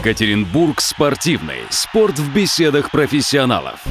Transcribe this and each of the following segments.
Екатеринбург спортивный. Спорт в беседах профессионалов.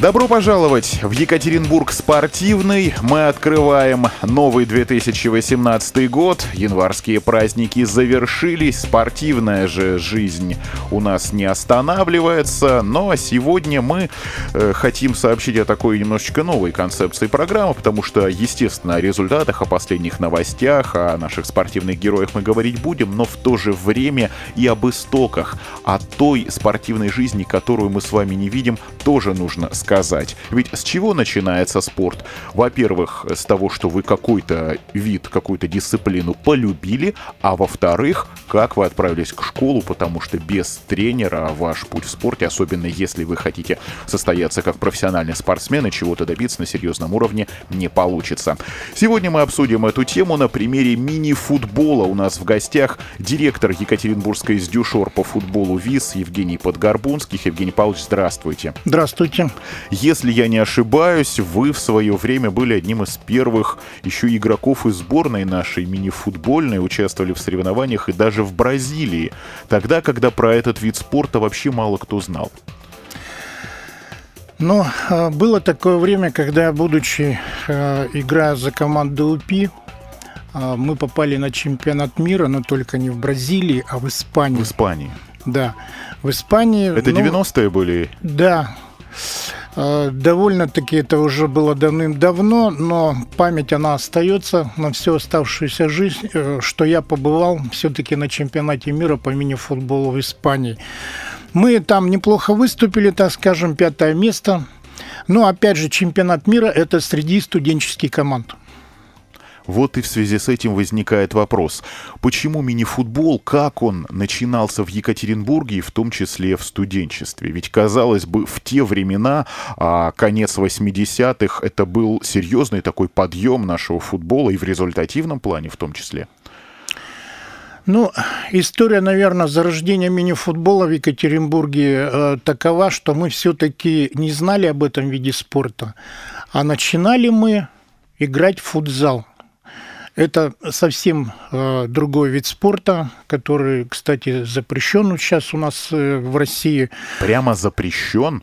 Добро пожаловать в Екатеринбург спортивный. Мы открываем новый 2018 год. Январские праздники завершились. Спортивная же жизнь у нас не останавливается. Но сегодня мы э, хотим сообщить о такой немножечко новой концепции программы, потому что, естественно, о результатах, о последних новостях, о наших спортивных героях мы говорить будем, но в то же время и об истоках, о той спортивной жизни, которую мы с вами не видим, тоже нужно сказать. Ведь с чего начинается спорт? Во-первых, с того, что вы какой-то вид, какую-то дисциплину полюбили, а во-вторых, как вы отправились к школу, потому что без тренера ваш путь в спорте, особенно если вы хотите состояться как профессиональный спортсмен и чего-то добиться на серьезном уровне, не получится. Сегодня мы обсудим эту тему на примере мини-футбола. У нас в гостях директор Екатеринбургской СДЮШОР по футболу ВИЗ Евгений Подгорбунских. Евгений Павлович, здравствуйте. Здравствуйте. Если я не ошибаюсь, вы в свое время были одним из первых еще игроков из сборной нашей мини-футбольной, участвовали в соревнованиях и даже в Бразилии, тогда, когда про этот вид спорта вообще мало кто знал. Ну, а, было такое время, когда, будучи э, играя за команду УПИ, а, мы попали на чемпионат мира, но только не в Бразилии, а в Испании. В Испании. Да, в Испании. Это ну, 90-е были? Да, довольно-таки это уже было давным-давно, но память она остается на всю оставшуюся жизнь, э, что я побывал все-таки на чемпионате мира по мини-футболу в Испании. Мы там неплохо выступили, так скажем, пятое место. Но опять же, чемпионат мира это среди студенческих команд. Вот и в связи с этим возникает вопрос, почему мини-футбол, как он начинался в Екатеринбурге и в том числе в студенчестве? Ведь, казалось бы, в те времена, а, конец 80-х, это был серьезный такой подъем нашего футбола и в результативном плане в том числе. Ну, история, наверное, зарождения мини-футбола в Екатеринбурге э, такова, что мы все-таки не знали об этом виде спорта, а начинали мы играть в футзал – это совсем э, другой вид спорта, который, кстати, запрещен сейчас у нас э, в России. Прямо запрещен?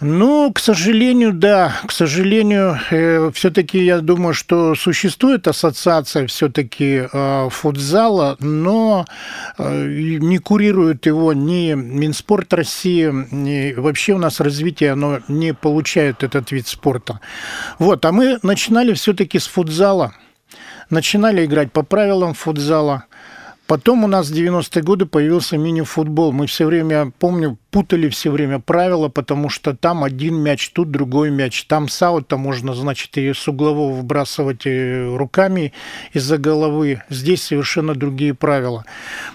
Ну, к сожалению, да. К сожалению, э, все-таки я думаю, что существует ассоциация все-таки э, футзала, но э, не курирует его ни Минспорт России, ни вообще у нас развитие, оно не получает этот вид спорта. Вот, а мы начинали все-таки с футзала начинали играть по правилам футзала. Потом у нас в 90-е годы появился мини-футбол. Мы все время, помню, путали все время правила, потому что там один мяч, тут другой мяч. Там саута можно, значит, и с углового выбрасывать э, руками из-за головы. Здесь совершенно другие правила.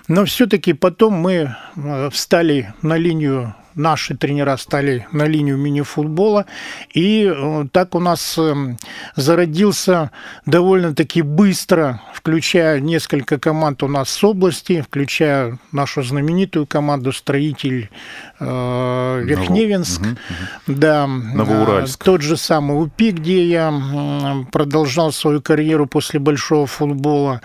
Но все-таки потом мы э, встали на линию наши тренера стали на линию мини-футбола. И э, так у нас эм, зародился довольно-таки быстро, включая несколько команд у нас с области, включая нашу знаменитую команду «Строитель» э, Верхневенск. Ново... Угу, Да. Новоуральск. Э, тот же самый УПИ, где я продолжал свою карьеру после большого футбола.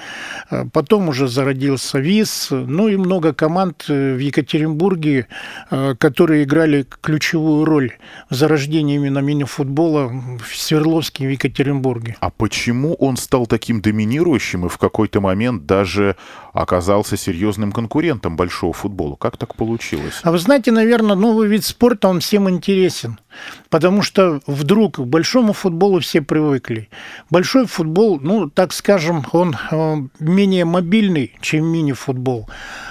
Потом уже зародился ВИЗ. Ну и много команд в Екатеринбурге, которые которые играли ключевую роль в зарождении именно мини-футбола в Свердловске и в Екатеринбурге. А почему он стал таким доминирующим и в какой-то момент даже оказался серьезным конкурентом большого футбола? Как так получилось? А вы знаете, наверное, новый вид спорта, он всем интересен. Потому что вдруг к большому футболу все привыкли. Большой футбол, ну, так скажем, он э, менее мобильный, чем мини-футбол.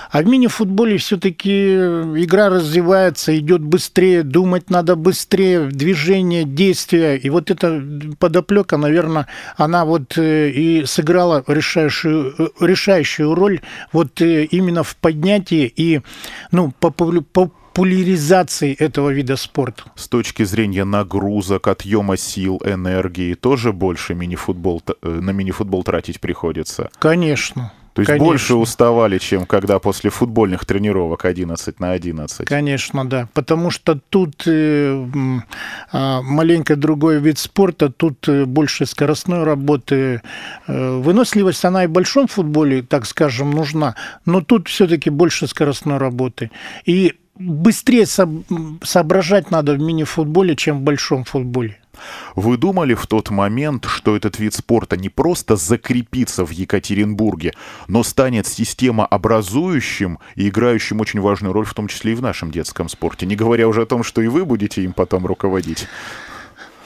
А в мини-футболе все-таки игра развивается, идет быстрее, думать надо быстрее, движение, действия. И вот эта подоплека, наверное, она вот э, и сыграла решающую, э, решающую роль вот именно в поднятии и ну, по, по популяризации этого вида спорта. С точки зрения нагрузок, отъема сил, энергии, тоже больше мини-футбол, э, на мини-футбол тратить приходится? Конечно. То есть Конечно. больше уставали, чем когда после футбольных тренировок 11 на 11. Конечно, да. Потому что тут э, э, маленько другой вид спорта, тут э, больше скоростной работы. Э, выносливость, она и в большом футболе, так скажем, нужна, но тут все-таки больше скоростной работы. И быстрее соображать надо в мини-футболе, чем в большом футболе. Вы думали в тот момент, что этот вид спорта не просто закрепится в Екатеринбурге, но станет системообразующим и играющим очень важную роль, в том числе и в нашем детском спорте, не говоря уже о том, что и вы будете им потом руководить?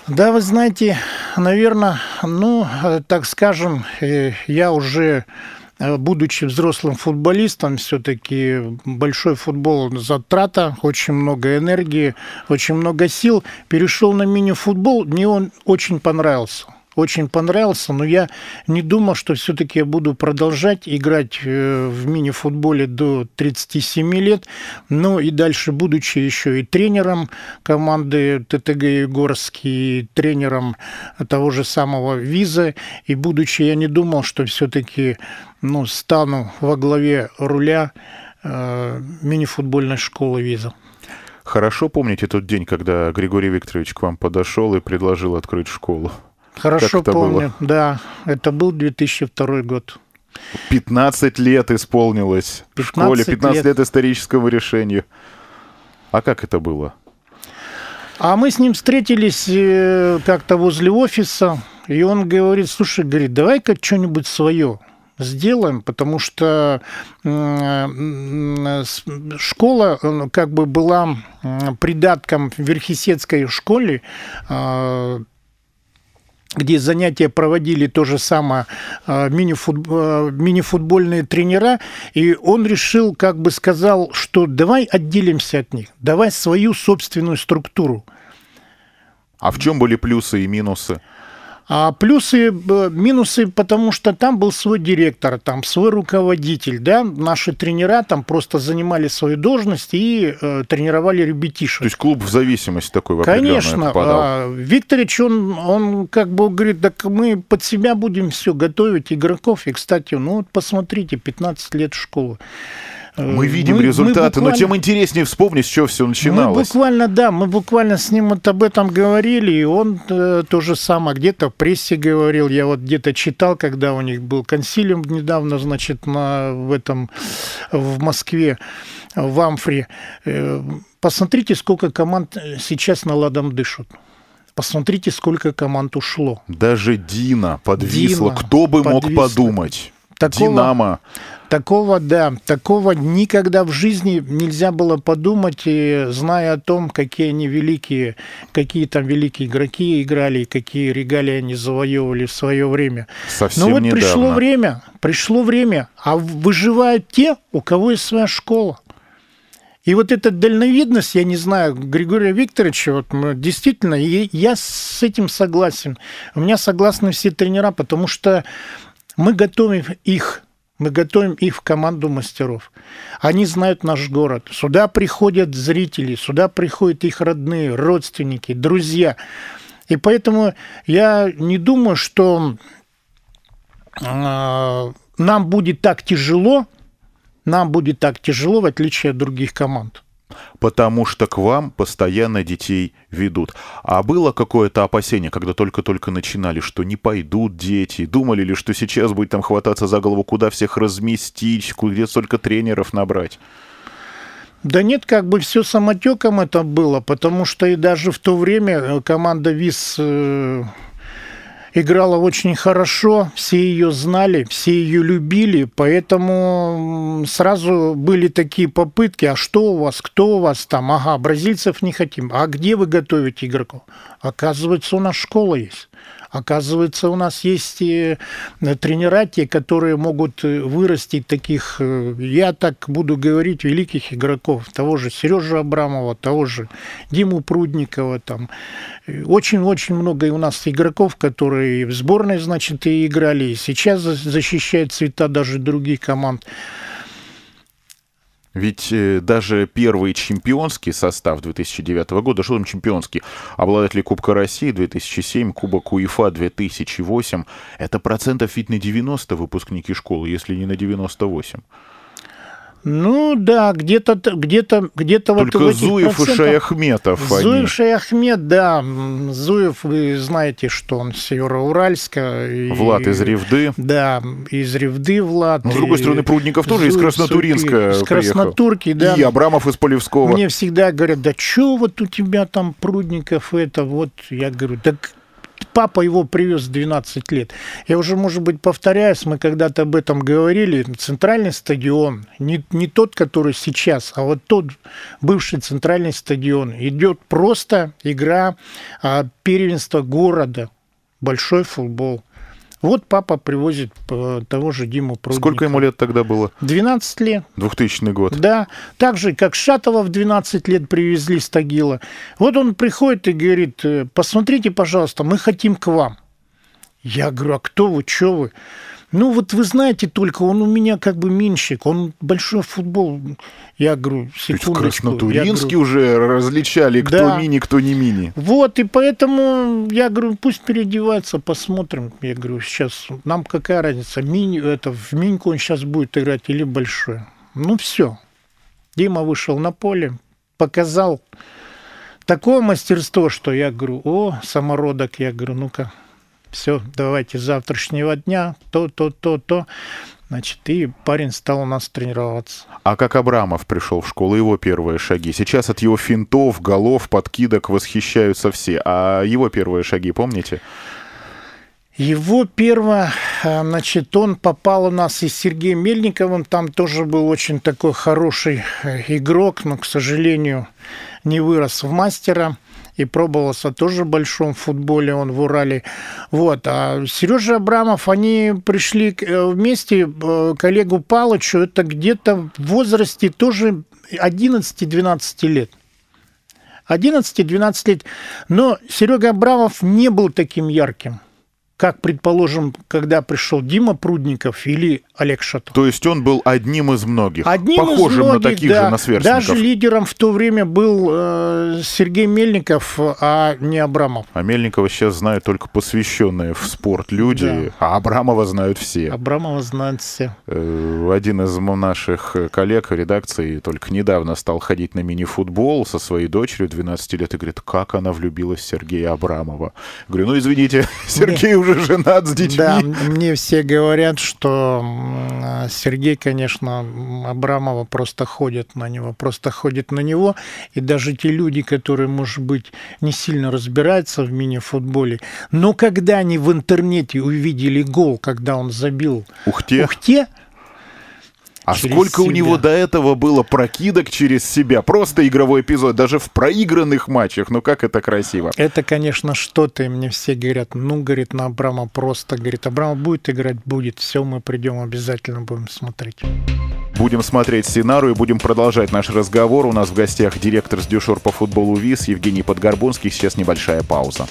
Да, вы знаете, наверное, ну, э, так скажем, э, я уже будучи взрослым футболистом, все-таки большой футбол затрата, очень много энергии, очень много сил. Перешел на мини-футбол, мне он очень понравился очень понравился, но я не думал, что все-таки я буду продолжать играть э, в мини-футболе до 37 лет. Ну и дальше, будучи еще и тренером команды ТТГ Егорский, тренером того же самого Виза, и будучи, я не думал, что все-таки ну, стану во главе руля э, мини-футбольной школы Виза. Хорошо помните тот день, когда Григорий Викторович к вам подошел и предложил открыть школу? Хорошо помню, было? да. Это был 2002 год. 15 лет исполнилось 15 в школе, 15 лет. лет исторического решения. А как это было? А мы с ним встретились э, как-то возле офиса, и он говорит, слушай, говорит, давай-ка что-нибудь свое сделаем, потому что школа как бы была придатком Верхесецкой школе а, где занятия проводили то же самое а, мини-футбольные а, мини тренера, и он решил, как бы сказал, что давай отделимся от них, давай свою собственную структуру. А в чем были плюсы и минусы? А плюсы, э, минусы, потому что там был свой директор, там свой руководитель, да, наши тренера там просто занимали свою должность и э, тренировали ребятишек. То есть клуб в зависимости такой в Конечно. А, Викторович, он, он как бы говорит, так мы под себя будем все готовить игроков. И, кстати, ну вот посмотрите, 15 лет школы. Мы видим мы, результаты, мы буквально... но тем интереснее вспомнить, с чего все начиналось. Мы буквально, да, мы буквально с ним вот об этом говорили, и он э, то же самое где-то в прессе говорил, я вот где-то читал, когда у них был консилиум недавно, значит, на, в этом, в Москве, в Амфре. Э, посмотрите, сколько команд сейчас на ладом дышат. Посмотрите, сколько команд ушло. Даже Дина подвисла. Дина Кто бы подвисла. мог подумать? Такого, Динамо. Такого, да, такого никогда в жизни нельзя было подумать, и зная о том, какие они великие, какие там великие игроки играли, какие регалии они завоевывали в свое время. Совсем Но вот недавно. пришло время, пришло время, а выживают те, у кого есть своя школа. И вот эта дальновидность, я не знаю, Григория Викторовича, вот действительно, я с этим согласен. У меня согласны все тренера, потому что мы готовим их мы готовим их в команду мастеров. Они знают наш город. Сюда приходят зрители, сюда приходят их родные, родственники, друзья. И поэтому я не думаю, что э, нам будет так тяжело, нам будет так тяжело, в отличие от других команд потому что к вам постоянно детей ведут. А было какое-то опасение, когда только-только начинали, что не пойдут дети? Думали ли, что сейчас будет там хвататься за голову, куда всех разместить, где столько тренеров набрать? Да нет, как бы все самотеком это было, потому что и даже в то время э, команда ВИС э, играла очень хорошо, все ее знали, все ее любили, поэтому сразу были такие попытки, а что у вас, кто у вас там, ага, бразильцев не хотим, а где вы готовите игроков? Оказывается, у нас школа есть. Оказывается, у нас есть и э, тренера, те, которые могут э, вырастить таких, э, я так буду говорить, великих игроков, того же Сережа Абрамова, того же Диму Прудникова, там. Очень-очень много и у нас игроков, которые в сборной, значит, и играли, и сейчас защищают цвета даже других команд. Ведь э, даже первый чемпионский состав 2009 года, что там чемпионский, обладатели Кубка России 2007, Кубок УЕФА 2008, это процентов ведь на 90 выпускники школы, если не на 98. Ну да, где-то где-то где-то вот Только Зуев и Шаяхметов. Зуев они. Шаяхмет, да. Зуев, вы знаете, что он с Североуральска. Влад из Ревды. Да, из Ревды Влад. Но, с другой стороны, Прудников тоже Зуев, из Краснотуринска Из Краснотурки, да. И Абрамов из Полевского. Мне всегда говорят, да что вот у тебя там Прудников это, вот, я говорю, так папа его привез 12 лет. Я уже, может быть, повторяюсь, мы когда-то об этом говорили. Центральный стадион, не, не тот, который сейчас, а вот тот бывший центральный стадион, идет просто игра а, первенства города, большой футбол. Вот папа привозит э, того же Диму Прудника. Сколько ему лет тогда было? 12 лет. 2000 год. Да. Так же, как Шатова в 12 лет привезли с Тагила. Вот он приходит и говорит, э, посмотрите, пожалуйста, мы хотим к вам. Я говорю, а кто вы, что вы? Ну, вот вы знаете только, он у меня как бы меньшик, он большой футбол. Я говорю, секундочку. Краснотуринский уже различали, кто да. мини, кто не мини. Вот, и поэтому я говорю, пусть переодевается, посмотрим. Я говорю, сейчас, нам какая разница, мини, это, в миньку он сейчас будет играть или большой. Ну, все. Дима вышел на поле, показал такое мастерство, что я говорю, о, самородок, я говорю, ну-ка, все, давайте с завтрашнего дня, то, то, то, то. Значит, и парень стал у нас тренироваться. А как Абрамов пришел в школу, его первые шаги? Сейчас от его финтов, голов, подкидок восхищаются все. А его первые шаги помните? Его первое, э, значит, он попал у нас и с Сергеем Мельниковым, там тоже был очень такой хороший э, игрок, но, к сожалению, не вырос в мастера и пробовался тоже в большом футболе, он в Урале. Вот. А Сережа Абрамов, они пришли э, вместе к Олегу Палычу, это где-то в возрасте тоже 11-12 лет. 11-12 лет. Но Серега Абрамов не был таким ярким как, предположим, когда пришел Дима Прудников или Олег Шатов. То есть он был одним из многих, одним похожим из многих, на таких да. же, на сверстников. Даже лидером в то время был э, Сергей Мельников, а не Абрамов. А Мельникова сейчас знают только посвященные в спорт люди, да. а Абрамова знают все. Абрамова знают все. Э, один из наших коллег в редакции только недавно стал ходить на мини-футбол со своей дочерью 12 лет и говорит, как она влюбилась в Сергея Абрамова. Говорю, ну извините, Сергей уже уже женат с детьми. Да, мне все говорят, что Сергей, конечно, Абрамова просто ходит на него, просто ходит на него. И даже те люди, которые, может быть, не сильно разбираются в мини-футболе, но когда они в интернете увидели гол, когда он забил Ухте, Ухте а сколько себя. у него до этого было прокидок через себя? Просто игровой эпизод, даже в проигранных матчах. Ну как это красиво. Это, конечно, что-то. И мне все говорят, ну, говорит, на Абрама просто. Говорит, Абрама будет играть? Будет. Все, мы придем, обязательно будем смотреть. Будем смотреть Синару и будем продолжать наш разговор. У нас в гостях директор с дюшор по футболу ВИС Евгений Подгорбунский. Сейчас небольшая пауза.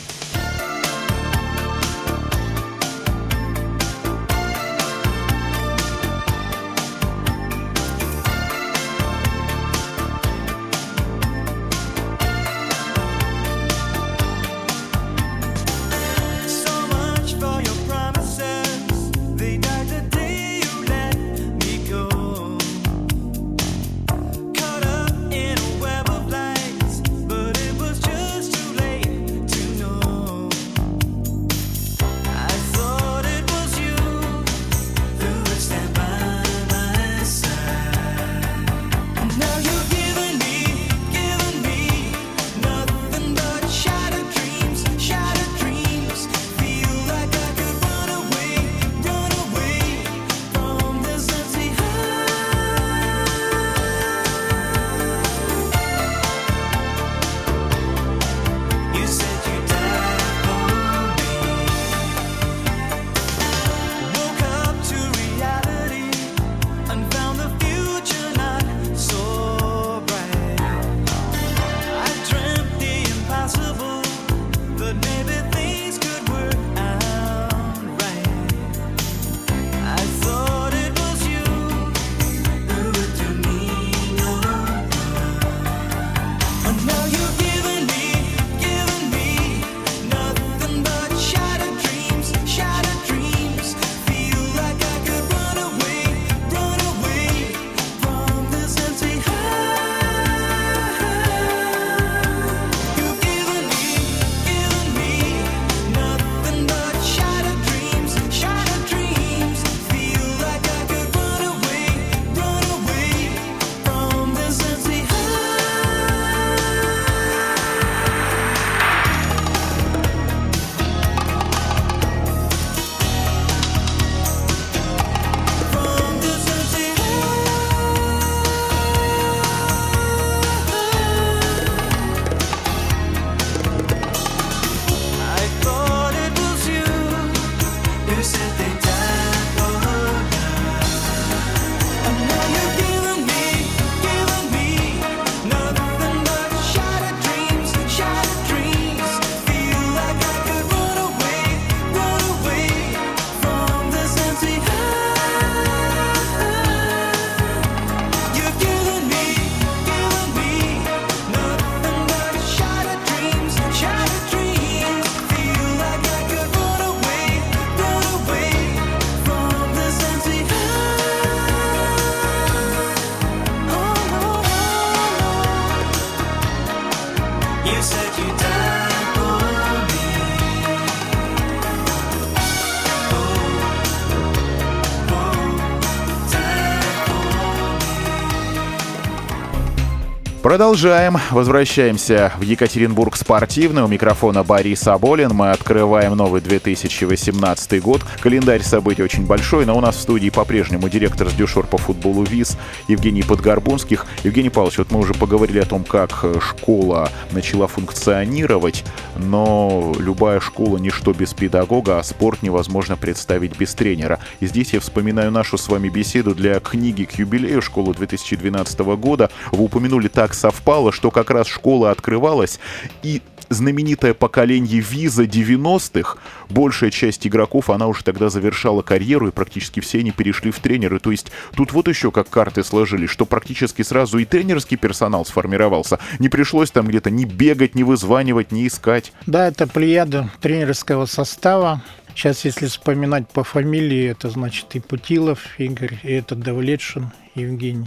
Продолжаем. Возвращаемся в Екатеринбург спортивный. У микрофона Борис Аболин. Мы открываем новый 2018 год. Календарь событий очень большой, но у нас в студии по-прежнему директор с дюшор по футболу ВИЗ Евгений Подгорбунских. Евгений Павлович, вот мы уже поговорили о том, как школа начала функционировать, но любая школа ничто без педагога, а спорт невозможно представить без тренера. И здесь я вспоминаю нашу с вами беседу для книги к юбилею школы 2012 года. Вы упомянули так так совпало, что как раз школа открывалась, и знаменитое поколение виза 90-х, большая часть игроков, она уже тогда завершала карьеру, и практически все они перешли в тренеры. То есть тут вот еще как карты сложились, что практически сразу и тренерский персонал сформировался. Не пришлось там где-то ни бегать, ни вызванивать, ни искать. Да, это плеяда тренерского состава. Сейчас, если вспоминать по фамилии, это значит и Путилов Игорь, и это Давлетшин Евгений,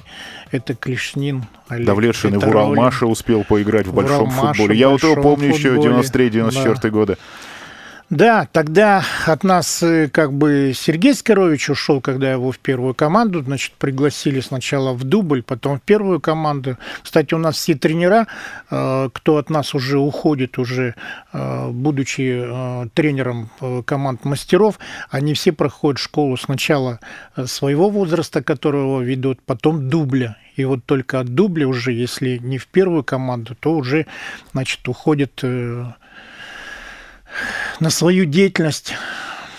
это Клешнин Олег. Давлетшин и в успел поиграть в большом футболе. Я вот его помню футболе. еще 93-94 да. годы. Да, тогда от нас э, как бы Сергей Скорович ушел, когда его в первую команду, значит, пригласили сначала в дубль, потом в первую команду. Кстати, у нас все тренера, э, кто от нас уже уходит, уже э, будучи тренером команд мастеров, они все проходят школу сначала своего возраста, которого ведут, потом дубля. И вот только от дубля уже, если не в первую команду, то уже, значит, уходит на свою деятельность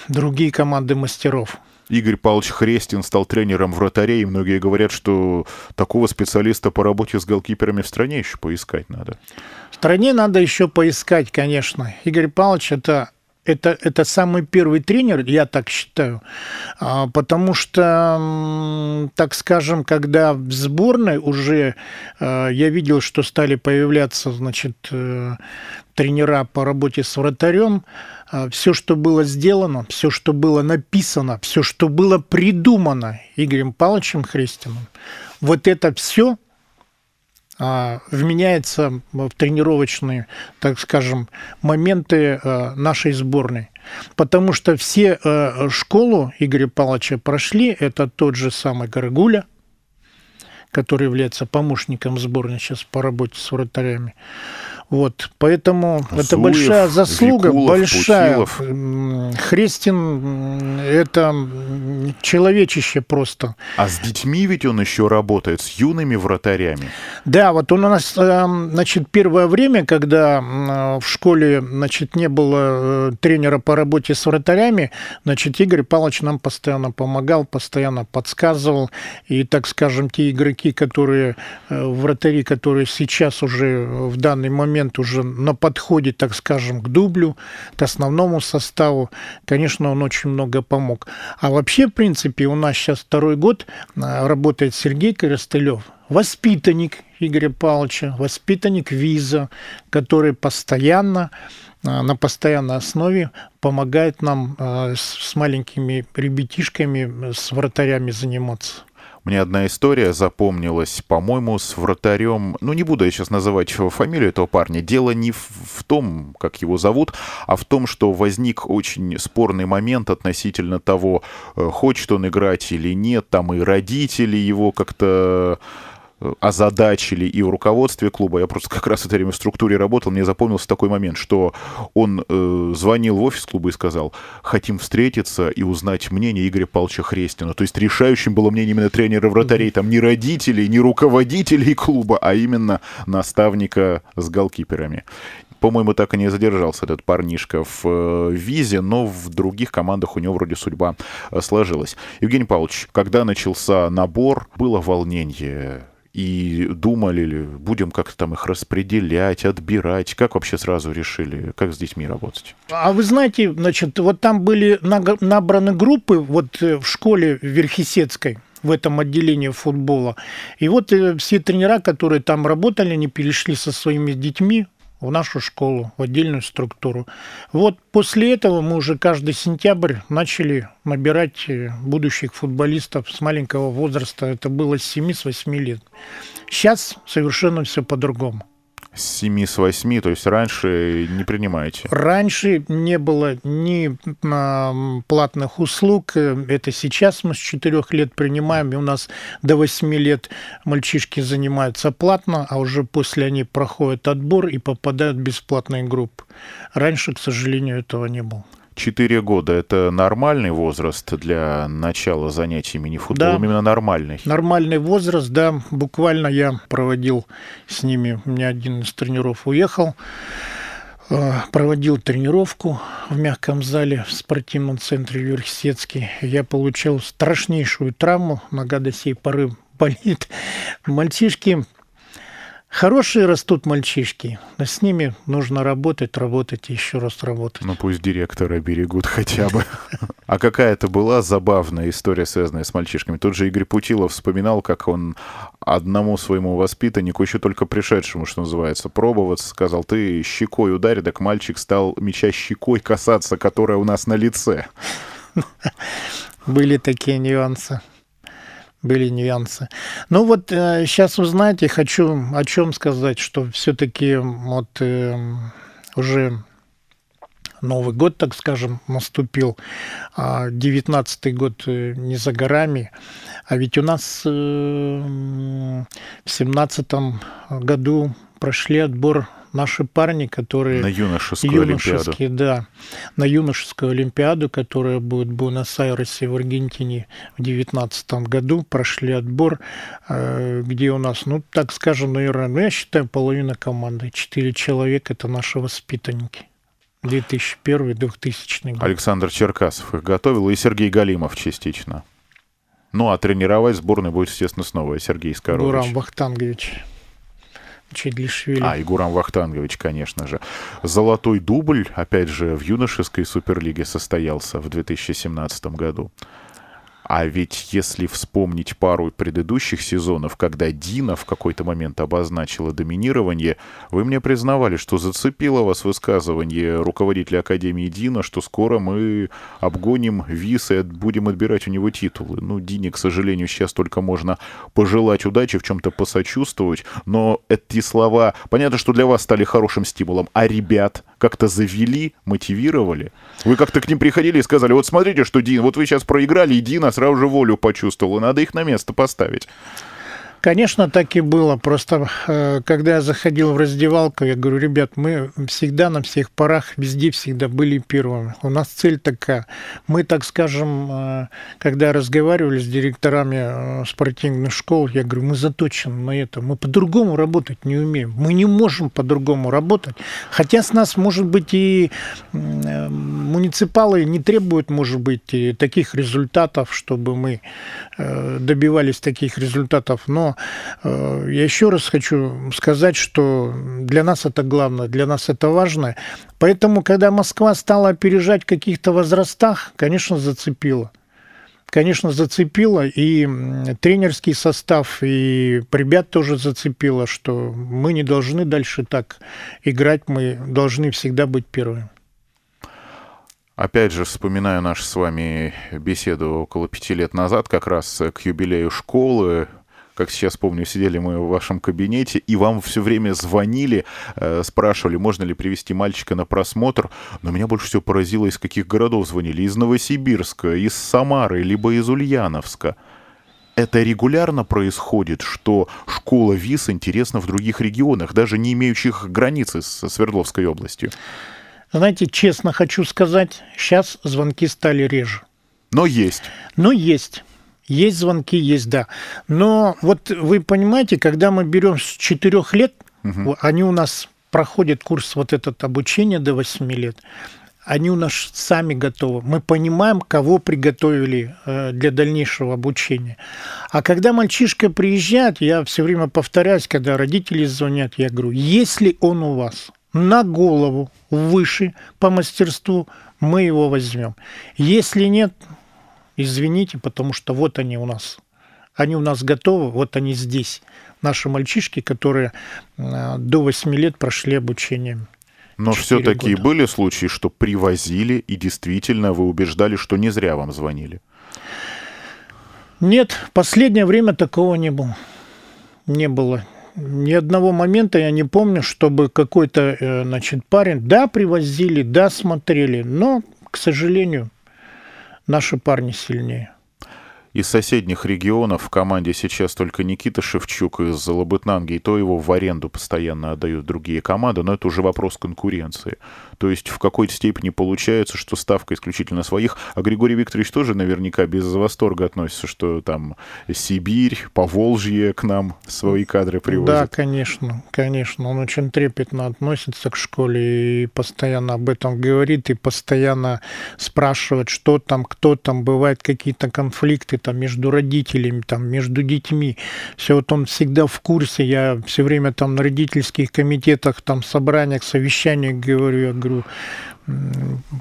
другие команды мастеров. Игорь Павлович Хрестин стал тренером вратарей, и многие говорят, что такого специалиста по работе с голкиперами в стране еще поискать надо. В стране надо еще поискать, конечно. Игорь Павлович это это, это самый первый тренер, я так считаю, а, потому что, так скажем, когда в сборной уже а, я видел, что стали появляться, значит, э, тренера по работе с вратарем, а, все, что было сделано, все, что было написано, все, что было придумано Игорем Павловичем Христиным, вот это все вменяется в тренировочные, так скажем, моменты а, нашей сборной. Потому что все школу Игоря Павловича прошли, это тот же самый Горгуля, который является помощником сборной сейчас по работе с вратарями. Вот, поэтому Зуев, это большая заслуга, Викулов, большая. Путилов. Хрестин – это человечище просто. А с детьми ведь он еще работает, с юными вратарями. Да, вот он у нас, эм, значит, первое время, когда в школе, значит, не было э, тренера по работе с вратарями, значит, Игорь Павлович нам постоянно помогал, постоянно подсказывал. И, так скажем, те игроки, которые, э, вратари, которые сейчас уже в данный момент момент уже на подходе, так скажем, к дублю, к основному составу, конечно, он очень много помог. А вообще, в принципе, у нас сейчас второй год а, работает Сергей Коростылев, воспитанник Игоря Павловича, воспитанник виза, который постоянно а, на постоянной основе помогает нам а, с маленькими ребятишками, с вратарями заниматься. Мне одна история запомнилась, по-моему, с вратарем. Ну, не буду я сейчас называть фамилию этого парня. Дело не в, в том, как его зовут, а в том, что возник очень спорный момент относительно того, э, хочет он играть или нет. Там и родители его как-то озадачили и в руководстве клуба. Я просто как раз в это время в структуре работал, мне запомнился такой момент, что он э, звонил в офис клуба и сказал, хотим встретиться и узнать мнение Игоря Павловича Хрестина. То есть решающим было мнение именно тренера вратарей, там не родителей, не руководителей клуба, а именно наставника с голкиперами. По-моему, так и не задержался этот парнишка в э, визе, но в других командах у него вроде судьба э, сложилась. Евгений Павлович, когда начался набор, было волнение и думали ли, будем как-то там их распределять, отбирать? Как вообще сразу решили, как с детьми работать? А вы знаете, значит, вот там были набраны группы вот э, в школе Верхесецкой, в этом отделении футбола. И вот э, все тренера, которые там работали, они перешли со своими детьми в нашу школу, в отдельную структуру. Вот после этого мы уже каждый сентябрь начали набирать э, будущих футболистов с маленького возраста. Это было с 7-8 лет. Сейчас совершенно все по-другому. С 7, с 8, то есть раньше не принимаете? Раньше не было ни а, платных услуг. Это сейчас мы с 4 лет принимаем, и у нас до 8 лет мальчишки занимаются платно, а уже после они проходят отбор и попадают в бесплатные группы. Раньше, к сожалению, этого не было. Четыре года – это нормальный возраст для начала занятий мини-футболом? Да. Именно нормальный? Нормальный возраст, да. Буквально я проводил с ними, у меня один из тренеров уехал, э, проводил тренировку в мягком зале в спортивном центре университетский. Я получил страшнейшую травму, нога до сей поры болит. Мальчишки Хорошие растут мальчишки, но с ними нужно работать, работать и еще раз работать. Ну пусть директора берегут хотя бы. А какая-то была забавная история, связанная с мальчишками. Тот же Игорь Путилов вспоминал, как он одному своему воспитаннику, еще только пришедшему, что называется, пробоваться, сказал, ты щекой ударь, так мальчик стал меча щекой касаться, которая у нас на лице. Были такие нюансы были нюансы. Ну вот э, сейчас узнаете, хочу о чем сказать, что все-таки вот э, уже Новый год, так скажем, наступил, а 19 год э, не за горами, а ведь у нас э, в семнадцатом году прошли отбор наши парни, которые... На юношескую олимпиаду. да. На юношескую олимпиаду, которая будет в Буэнос-Айресе в Аргентине в 2019 году, прошли отбор, э, где у нас, ну, так скажем, наверное, ну, я считаю, половина команды. Четыре человека – это наши воспитанники. 2001-2000 год. Александр Черкасов их готовил, и Сергей Галимов частично. Ну, а тренировать сборную будет, естественно, снова Сергей Скорович. Гурам Вахтангович. Чедлишвили. А, и Гурам Вахтангович, конечно же. Золотой дубль, опять же, в юношеской суперлиге состоялся в 2017 году. А ведь если вспомнить пару предыдущих сезонов, когда Дина в какой-то момент обозначила доминирование, вы мне признавали, что зацепило вас высказывание руководителя Академии Дина, что скоро мы обгоним Вис и будем отбирать у него титулы. Ну, Дине, к сожалению, сейчас только можно пожелать удачи, в чем-то посочувствовать, но эти слова, понятно, что для вас стали хорошим стимулом, а ребят как-то завели, мотивировали? Вы как-то к ним приходили и сказали, вот смотрите, что Дин, вот вы сейчас проиграли, и Дина сразу же волю почувствовал, и надо их на место поставить. Конечно, так и было. Просто э, когда я заходил в раздевалку, я говорю, ребят, мы всегда на всех парах, везде всегда были первыми. У нас цель такая. Мы, так скажем, э, когда разговаривали с директорами э, спортивных школ, я говорю, мы заточены на это. Мы по-другому работать не умеем. Мы не можем по-другому работать. Хотя с нас, может быть, и муниципалы не требуют, может быть, таких результатов, чтобы мы добивались таких результатов. Но Э, я еще раз хочу сказать, что для нас это главное, для нас это важно. Поэтому, когда Москва стала опережать в каких-то возрастах, конечно, зацепила конечно, зацепило, и тренерский состав, и ребят тоже зацепило, что мы не должны дальше так играть, мы должны всегда быть первыми. Опять же, вспоминаю нашу с вами беседу около пяти лет назад, как раз к юбилею школы, как сейчас помню, сидели мы в вашем кабинете, и вам все время звонили, э, спрашивали, можно ли привести мальчика на просмотр. Но меня больше всего поразило, из каких городов звонили. Из Новосибирска, из Самары, либо из Ульяновска. Это регулярно происходит, что школа ВИС интересна в других регионах, даже не имеющих границы со Свердловской областью. Знаете, честно хочу сказать, сейчас звонки стали реже. Но есть. Но есть. Есть звонки, есть, да. Но вот вы понимаете, когда мы берем с 4 лет, угу. они у нас проходят курс вот этот обучения до 8 лет, они у нас сами готовы. Мы понимаем, кого приготовили э, для дальнейшего обучения. А когда мальчишка приезжает, я все время повторяюсь, когда родители звонят, я говорю, если он у вас на голову выше по мастерству, мы его возьмем. Если нет, извините, потому что вот они у нас. Они у нас готовы, вот они здесь. Наши мальчишки, которые э, до 8 лет прошли обучение. Но все-таки были случаи, что привозили, и действительно вы убеждали, что не зря вам звонили? Нет, в последнее время такого не было. Не было. ни одного момента я не помню, чтобы какой-то, э, значит, парень, да, привозили, да, смотрели, но, к сожалению, наши парни сильнее. Из соседних регионов в команде сейчас только Никита Шевчук из Лабытнанги, и то его в аренду постоянно отдают другие команды, но это уже вопрос конкуренции. То есть в какой-то степени получается, что ставка исключительно своих, а Григорий Викторович тоже наверняка без восторга относится, что там Сибирь, Поволжье к нам свои кадры привозят. Да, конечно, конечно. Он очень трепетно относится к школе и постоянно об этом говорит, и постоянно спрашивает, что там, кто там, бывают какие-то конфликты там между родителями, там между детьми. Все вот он всегда в курсе. Я все время там на родительских комитетах, там собраниях, совещаниях говорю, говорю,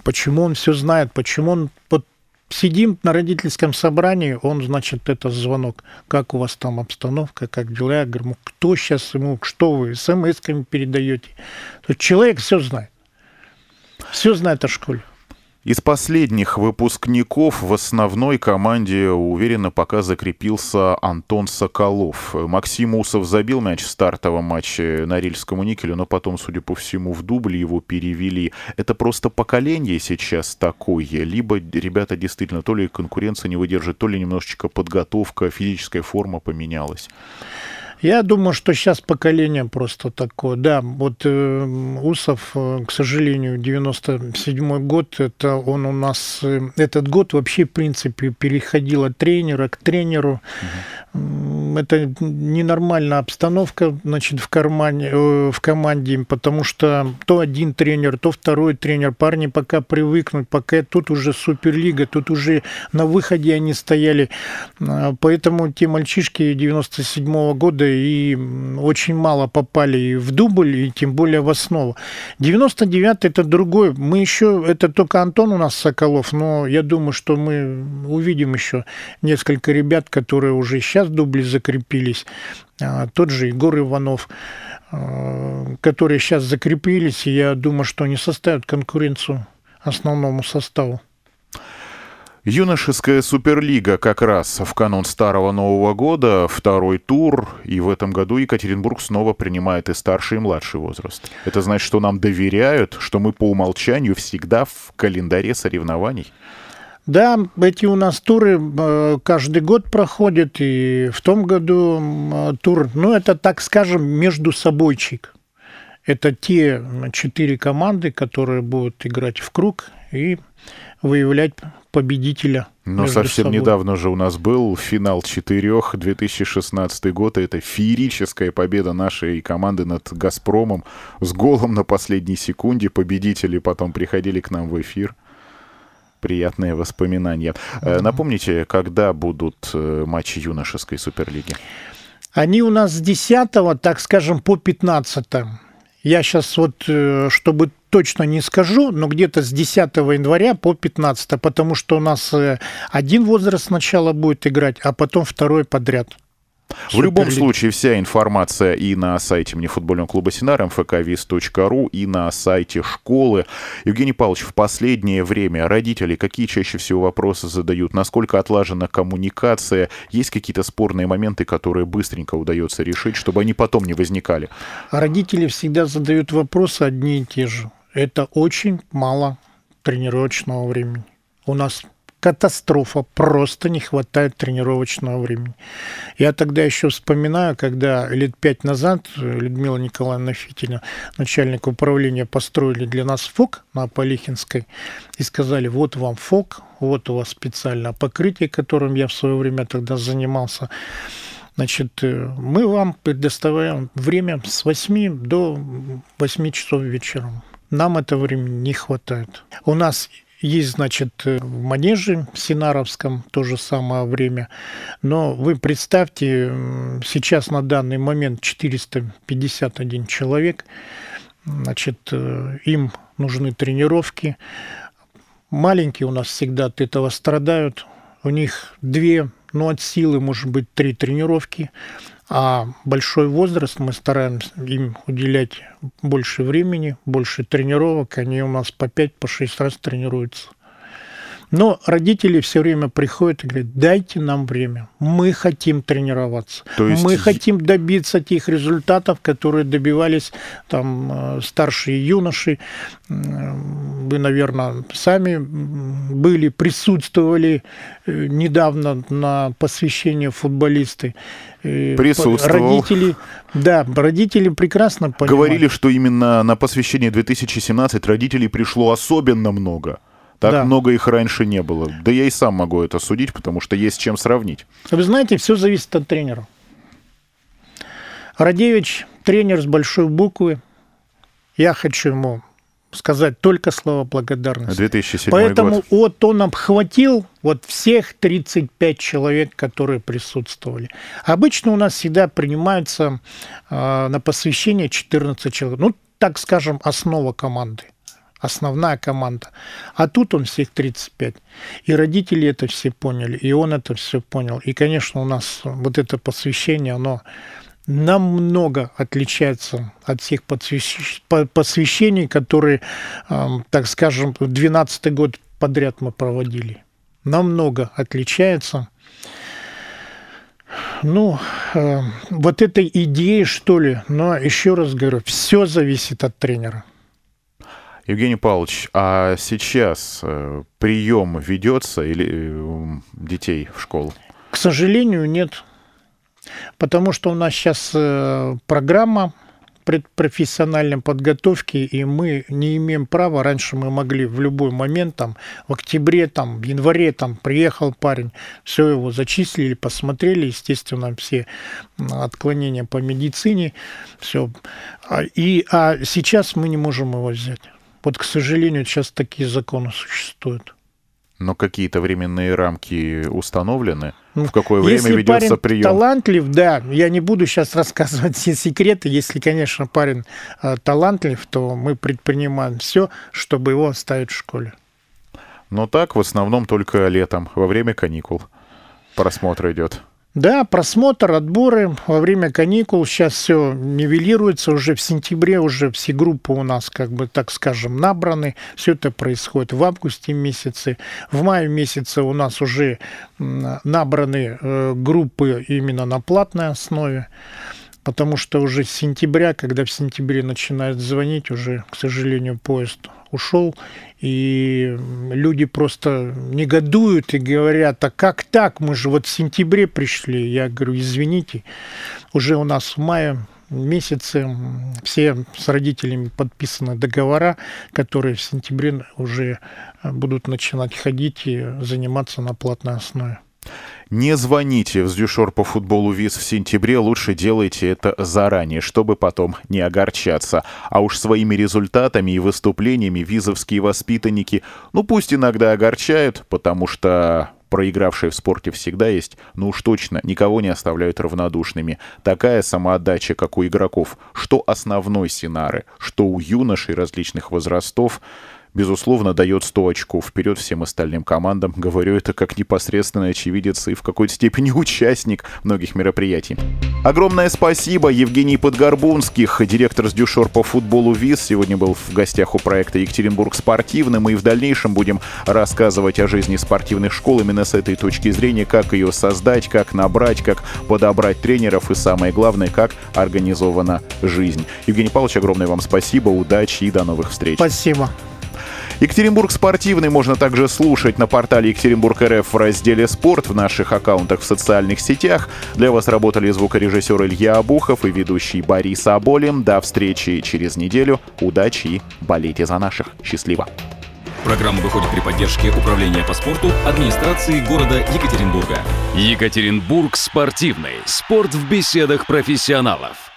почему он все знает, почему он вот сидим на родительском собрании, он, значит, это звонок. Как у вас там обстановка, как дела? Я говорю, кто сейчас ему, что вы смс-ками передаете? То человек все знает. Все знает о школе. Из последних выпускников в основной команде уверенно пока закрепился Антон Соколов. Максим Усов забил мяч в стартовом матче на Рильскому никелю, но потом, судя по всему, в дубле его перевели. Это просто поколение сейчас такое, либо ребята действительно то ли конкуренция не выдержит, то ли немножечко подготовка, физическая форма поменялась. Я думаю, что сейчас поколение просто такое. Да, вот э, Усов, э, к сожалению, 97 год, это он у нас, э, этот год вообще, в принципе, переходил от тренера к тренеру. Угу. Это ненормальная обстановка, значит, в, кармане, э, в команде, потому что то один тренер, то второй тренер. Парни пока привыкнут, пока тут уже Суперлига, тут уже на выходе они стояли. А, поэтому те мальчишки 97 -го года и очень мало попали в дубль, и тем более в основу. 99 это другой. Мы еще, это только Антон у нас Соколов, но я думаю, что мы увидим еще несколько ребят, которые уже сейчас в дубле закрепились. А, тот же Егор Иванов, а, которые сейчас закрепились, и я думаю, что они составят конкуренцию основному составу. Юношеская суперлига как раз в канун Старого Нового года, второй тур, и в этом году Екатеринбург снова принимает и старший, и младший возраст. Это значит, что нам доверяют, что мы по умолчанию всегда в календаре соревнований. Да, эти у нас туры э, каждый год проходят, и в том году тур, ну, это, так скажем, между собойчик. Это те четыре команды, которые будут играть в круг и выявлять победителя. Но совсем собой. недавно же у нас был финал четырех, 2016 год. Это феерическая победа нашей команды над «Газпромом» с голом на последней секунде. Победители потом приходили к нам в эфир. Приятные воспоминания. Mm-hmm. Напомните, когда будут э, матчи юношеской суперлиги? Они у нас с 10, так скажем, по 15. Я сейчас вот, э, чтобы точно не скажу, но где-то с 10 января по 15, потому что у нас э, один возраст сначала будет играть, а потом второй подряд. В любом случае, вся информация и на сайте мне футбольного клуба Синар, mfkvis.ru, и на сайте школы. Евгений Павлович, в последнее время родители какие чаще всего вопросы задают? Насколько отлажена коммуникация? Есть какие-то спорные моменты, которые быстренько удается решить, чтобы они потом не возникали? Родители всегда задают вопросы одни и те же это очень мало тренировочного времени. У нас катастрофа, просто не хватает тренировочного времени. Я тогда еще вспоминаю, когда лет пять назад Людмила Николаевна Фитина, начальник управления, построили для нас ФОК на Полихинской и сказали, вот вам ФОК, вот у вас специальное покрытие, которым я в свое время тогда занимался. Значит, мы вам предоставляем время с 8 до 8 часов вечером. Нам этого времени не хватает. У нас есть, значит, в Манеже Синаровском то же самое время. Но вы представьте, сейчас на данный момент 451 человек. Значит, э, им нужны тренировки. Маленькие у нас всегда от этого страдают. У них две, ну, от силы, может быть, три тренировки. А большой возраст мы стараемся им уделять больше времени, больше тренировок. Они у нас по 5-6 по раз тренируются. Но родители все время приходят и говорят, дайте нам время, мы хотим тренироваться, То есть... мы хотим добиться тех результатов, которые добивались там э, старшие юноши. Вы, наверное, сами были, присутствовали э, недавно на посвящении футболисты. Присутствовал. Родители, да, родители прекрасно понимают. Говорили, что именно на посвящение 2017 родителей пришло особенно много. Так да. много их раньше не было. Да я и сам могу это судить, потому что есть чем сравнить. Вы знаете, все зависит от тренера. Радевич тренер с большой буквы. Я хочу ему сказать только слова благодарности. 2007 Поэтому год. вот он обхватил вот всех 35 человек, которые присутствовали. Обычно у нас всегда принимаются э, на посвящение 14 человек. Ну, так скажем, основа команды основная команда. А тут он всех 35. И родители это все поняли, и он это все понял. И, конечно, у нас вот это посвящение, оно намного отличается от всех посвящений, которые, так скажем, 12 год подряд мы проводили. Намного отличается. Ну, э, вот этой идеи, что ли, но еще раз говорю, все зависит от тренера. Евгений Павлович, а сейчас э, прием ведется или э, детей в школу? К сожалению, нет. Потому что у нас сейчас э, программа предпрофессиональной подготовки, и мы не имеем права. Раньше мы могли в любой момент, там, в октябре, там, в январе, там, приехал парень, все его зачислили, посмотрели, естественно, все отклонения по медицине, все. А, и, а сейчас мы не можем его взять. Вот, к сожалению, сейчас такие законы существуют. Но какие-то временные рамки установлены? Ну, в какое время если ведется парень прием? талантлив, да. Я не буду сейчас рассказывать все секреты. Если, конечно, парень э, талантлив, то мы предпринимаем все, чтобы его оставить в школе. Но так в основном только летом, во время каникул просмотр идет. Да, просмотр, отборы во время каникул. Сейчас все нивелируется. Уже в сентябре уже все группы у нас, как бы так скажем, набраны. Все это происходит в августе месяце. В мае месяце у нас уже набраны э, группы именно на платной основе потому что уже с сентября, когда в сентябре начинают звонить, уже, к сожалению, поезд ушел, и люди просто негодуют и говорят, а как так, мы же вот в сентябре пришли. Я говорю, извините, уже у нас в мае месяце все с родителями подписаны договора, которые в сентябре уже будут начинать ходить и заниматься на платной основе. Не звоните в Сдюшор по футболу ВИЗ в сентябре, лучше делайте это заранее, чтобы потом не огорчаться. А уж своими результатами и выступлениями визовские воспитанники, ну пусть иногда огорчают, потому что проигравшие в спорте всегда есть, но уж точно никого не оставляют равнодушными. Такая самоотдача, как у игроков, что основной Синары, что у юношей различных возрастов, безусловно, дает 100 очков вперед всем остальным командам. Говорю это как непосредственный очевидец и в какой-то степени участник многих мероприятий. Огромное спасибо Евгений Подгорбунских, директор с Дюшор по футболу ВИЗ. Сегодня был в гостях у проекта «Екатеринбург спортивный». Мы и в дальнейшем будем рассказывать о жизни спортивных школ именно с этой точки зрения, как ее создать, как набрать, как подобрать тренеров и, самое главное, как организована жизнь. Евгений Павлович, огромное вам спасибо, удачи и до новых встреч. Спасибо. Екатеринбург спортивный можно также слушать на портале Екатеринбург РФ в разделе «Спорт» в наших аккаунтах в социальных сетях. Для вас работали звукорежиссер Илья Абухов и ведущий Борис Аболин. До встречи через неделю. Удачи и болейте за наших. Счастливо! Программа выходит при поддержке Управления по спорту администрации города Екатеринбурга. Екатеринбург спортивный. Спорт в беседах профессионалов.